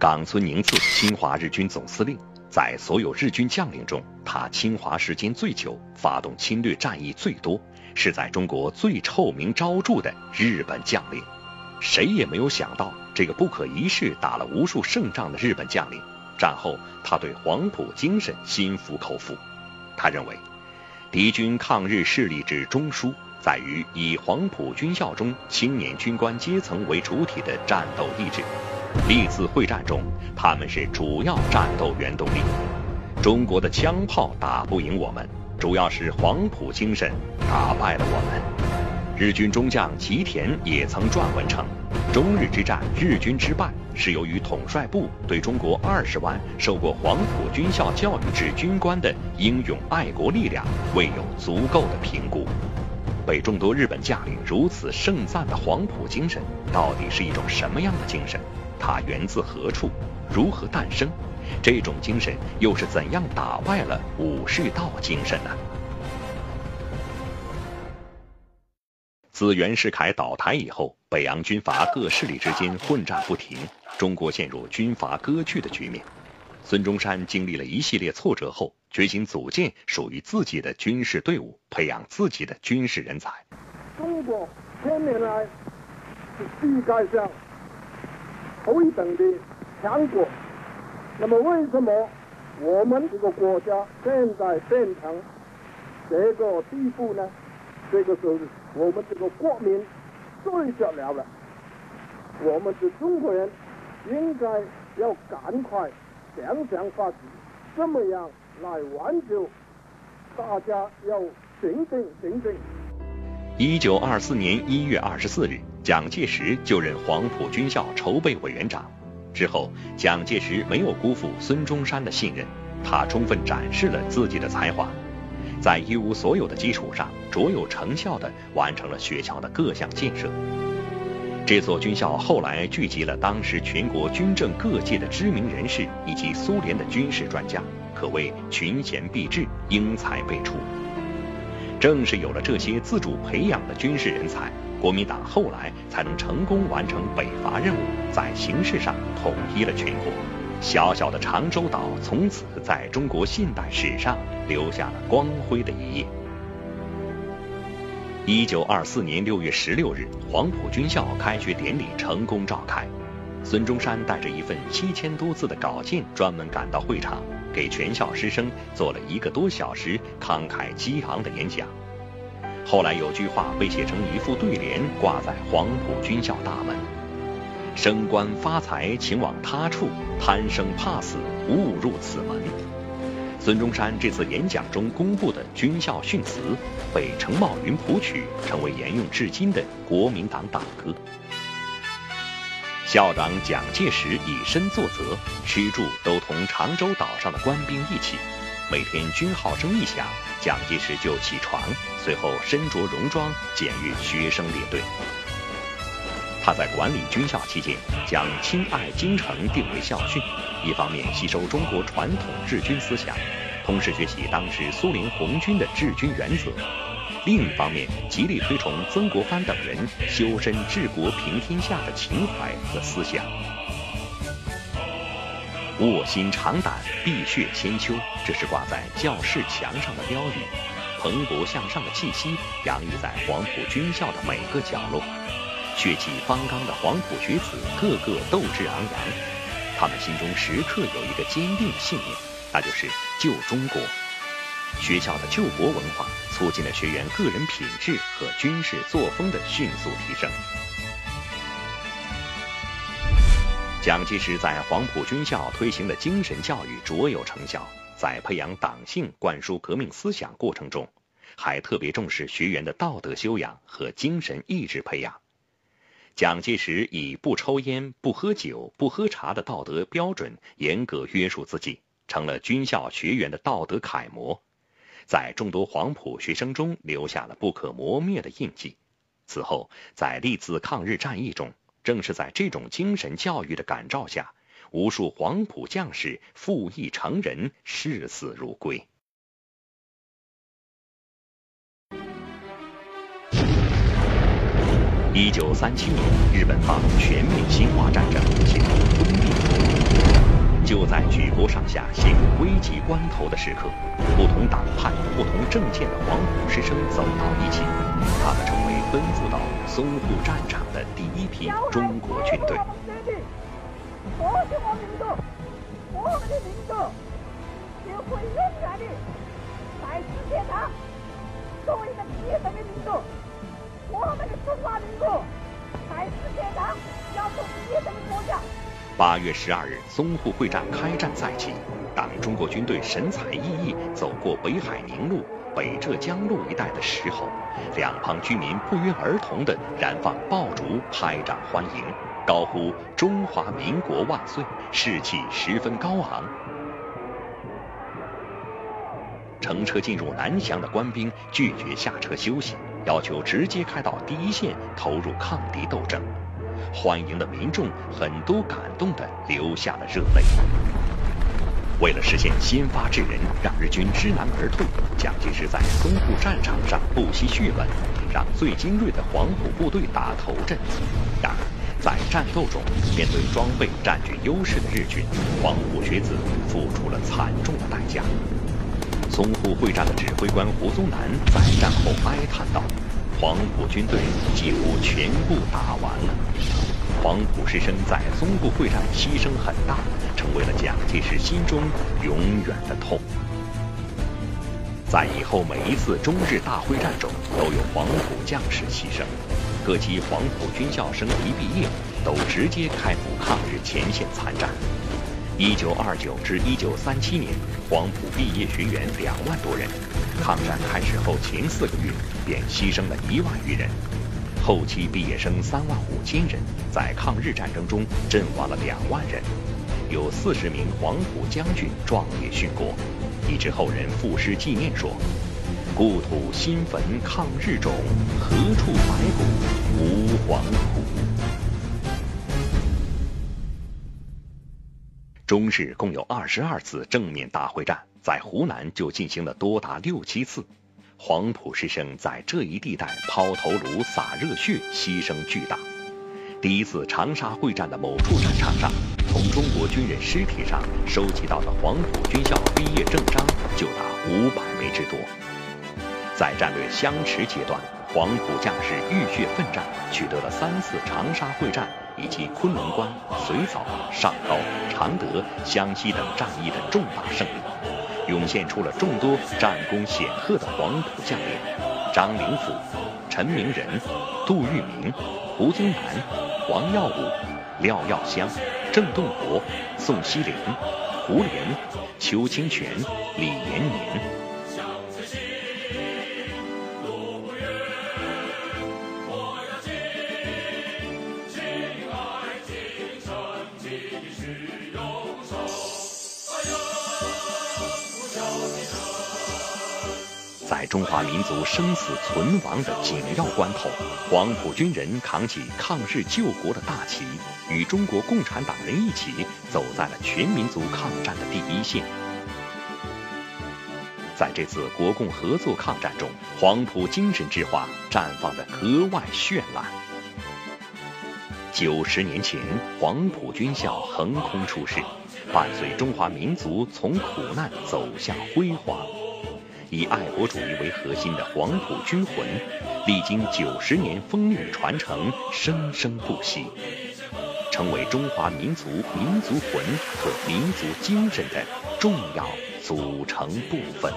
冈村宁次，侵华日军总司令，在所有日军将领中，他侵华时间最久，发动侵略战役最多，是在中国最臭名昭著的日本将领。谁也没有想到，这个不可一世、打了无数胜仗的日本将领，战后他对黄埔精神心服口服。他认为，敌军抗日势力之中枢。在于以黄埔军校中青年军官阶层为主体的战斗意志。历次会战中，他们是主要战斗原动力。中国的枪炮打不赢我们，主要是黄埔精神打败了我们。日军中将吉田也曾撰文称，中日之战日军之败是由于统帅部对中国二十万受过黄埔军校教育之军官的英勇爱国力量未有足够的评估。被众多日本将领如此盛赞的黄埔精神，到底是一种什么样的精神？它源自何处？如何诞生？这种精神又是怎样打败了武士道精神呢？自袁世凯倒台以后，北洋军阀各势力之间混战不停，中国陷入军阀割据的局面。孙中山经历了一系列挫折后，决心组建属于自己的军事队伍，培养自己的军事人才。中国千年来是世界上头一等的强国，那么为什么我们这个国家现在变成这个地步呢？这个时候，我们这个国民最着了了，我们是中国人，应该要赶快。想想法子，怎么样来挽救？大家要醒醒醒醒！一九二四年一月二十四日，蒋介石就任黄埔军校筹备委员长。之后，蒋介石没有辜负孙中山的信任，他充分展示了自己的才华，在一无所有的基础上，卓有成效地完成了学校的各项建设。这所军校后来聚集了当时全国军政各界的知名人士以及苏联的军事专家，可谓群贤毕至，英才辈出。正是有了这些自主培养的军事人才，国民党后来才能成功完成北伐任务，在形式上统一了全国。小小的长洲岛从此在中国近代史上留下了光辉的一页。一九二四年六月十六日，黄埔军校开学典礼成功召开。孙中山带着一份七千多字的稿件，专门赶到会场，给全校师生做了一个多小时慷慨激昂的演讲。后来有句话被写成一副对联，挂在黄埔军校大门：“升官发财请往他处，贪生怕死勿入此门。”孙中山这次演讲中公布的军校训词，被程茂云谱曲，成为沿用至今的国民党党歌。校长蒋介石以身作则，吃住都同长洲岛上的官兵一起。每天军号声一响，蒋介石就起床，随后身着戎装，检阅学生列队。他在管理军校期间，将亲爱京城定为校训，一方面吸收中国传统治军思想，同时学习当时苏联红军的治军原则；另一方面，极力推崇曾国藩等人修身治国平天下的情怀和思想。卧薪尝胆，碧血千秋，这是挂在教室墙上的标语，蓬勃向上的气息洋溢在黄埔军校的每个角落。血气方刚的黄埔学子个个斗志昂扬，他们心中时刻有一个坚定的信念，那就是救中国。学校的救国文化促进了学员个人品质和军事作风的迅速提升。蒋介石在黄埔军校推行的精神教育卓有成效，在培养党性、灌输革命思想过程中，还特别重视学员的道德修养和精神意志培养。蒋介石以不抽烟、不喝酒、不喝茶的道德标准严格约束自己，成了军校学员的道德楷模，在众多黄埔学生中留下了不可磨灭的印记。此后，在历次抗日战役中，正是在这种精神教育的感召下，无数黄埔将士负义成人，视死如归。一九三七年，日本发动全面侵华战争，进入封闭。在举国上下陷入危急关头的时刻，不同党派、不同政见的黄埔师生走到一起，他们成为奔赴到淞沪战场的第一批中国军队。我是我民族，我们的民族就会永远的在世界上作为一个第一等的民族。我们的中华民族在世界上要做第一等的国家。八月十二日，淞沪会战开战在即，当中国军队神采奕奕走过北海宁路、北浙江路一带的时候，两旁居民不约而同地燃放爆竹、拍掌欢迎。高呼“中华民国万岁”，士气十分高昂。乘车进入南翔的官兵拒绝下车休息，要求直接开到第一线投入抗敌斗争。欢迎的民众很多感动的流下了热泪。为了实现先发制人，让日军知难而退，蒋介石在淞沪战场上不惜血本，让最精锐的黄埔部队打头阵。然而，在战斗中，面对装备占据优势的日军，黄埔学子付出了惨重的代价。淞沪会战的指挥官胡宗南在战后哀叹道：“黄埔军队几乎全部打完了。”黄埔师生在淞沪会战牺牲很大，成为了蒋介石心中永远的痛。在以后每一次中日大会战中，都有黄埔将士牺牲。各级黄埔军校生一毕业，都直接开赴抗日前线参战。一九二九至一九三七年，黄埔毕业学员两万多人。抗战开始后前四个月，便牺牲了一万余人。后期毕业生三万五千人，在抗日战争中阵亡了两万人。有四十名黄埔将军壮烈殉国，以致后人赋诗纪念说。故土新坟抗日冢，何处白骨无黄埔？中日共有二十二次正面大会战，在湖南就进行了多达六七次。黄埔师生在这一地带抛头颅、洒热血，牺牲巨大。第一次长沙会战的某处战场上，从中国军人尸体上收集到的黄埔军校毕业证章就达五百枚之多。在战略相持阶段，黄埔将士浴血奋战，取得了三次长沙会战以及昆仑关、随枣、上高、常德、湘西等战役的重大胜利，涌现出了众多战功显赫的黄埔将领：张灵甫、陈明仁、杜聿明、胡宗南、黄耀武、廖耀湘、郑洞国、宋希濂、胡琏、邱清泉、李延年。在中华民族生死存亡的紧要关头，黄埔军人扛起抗日救国的大旗，与中国共产党人一起走在了全民族抗战的第一线。在这次国共合作抗战中，黄埔精神之花绽放得格外绚烂。九十年前，黄埔军校横空出世，伴随中华民族从苦难走向辉煌。以爱国主义为核心的黄埔军魂，历经九十年风雨传承，生生不息，成为中华民族民族魂和民族精神的重要组成部分。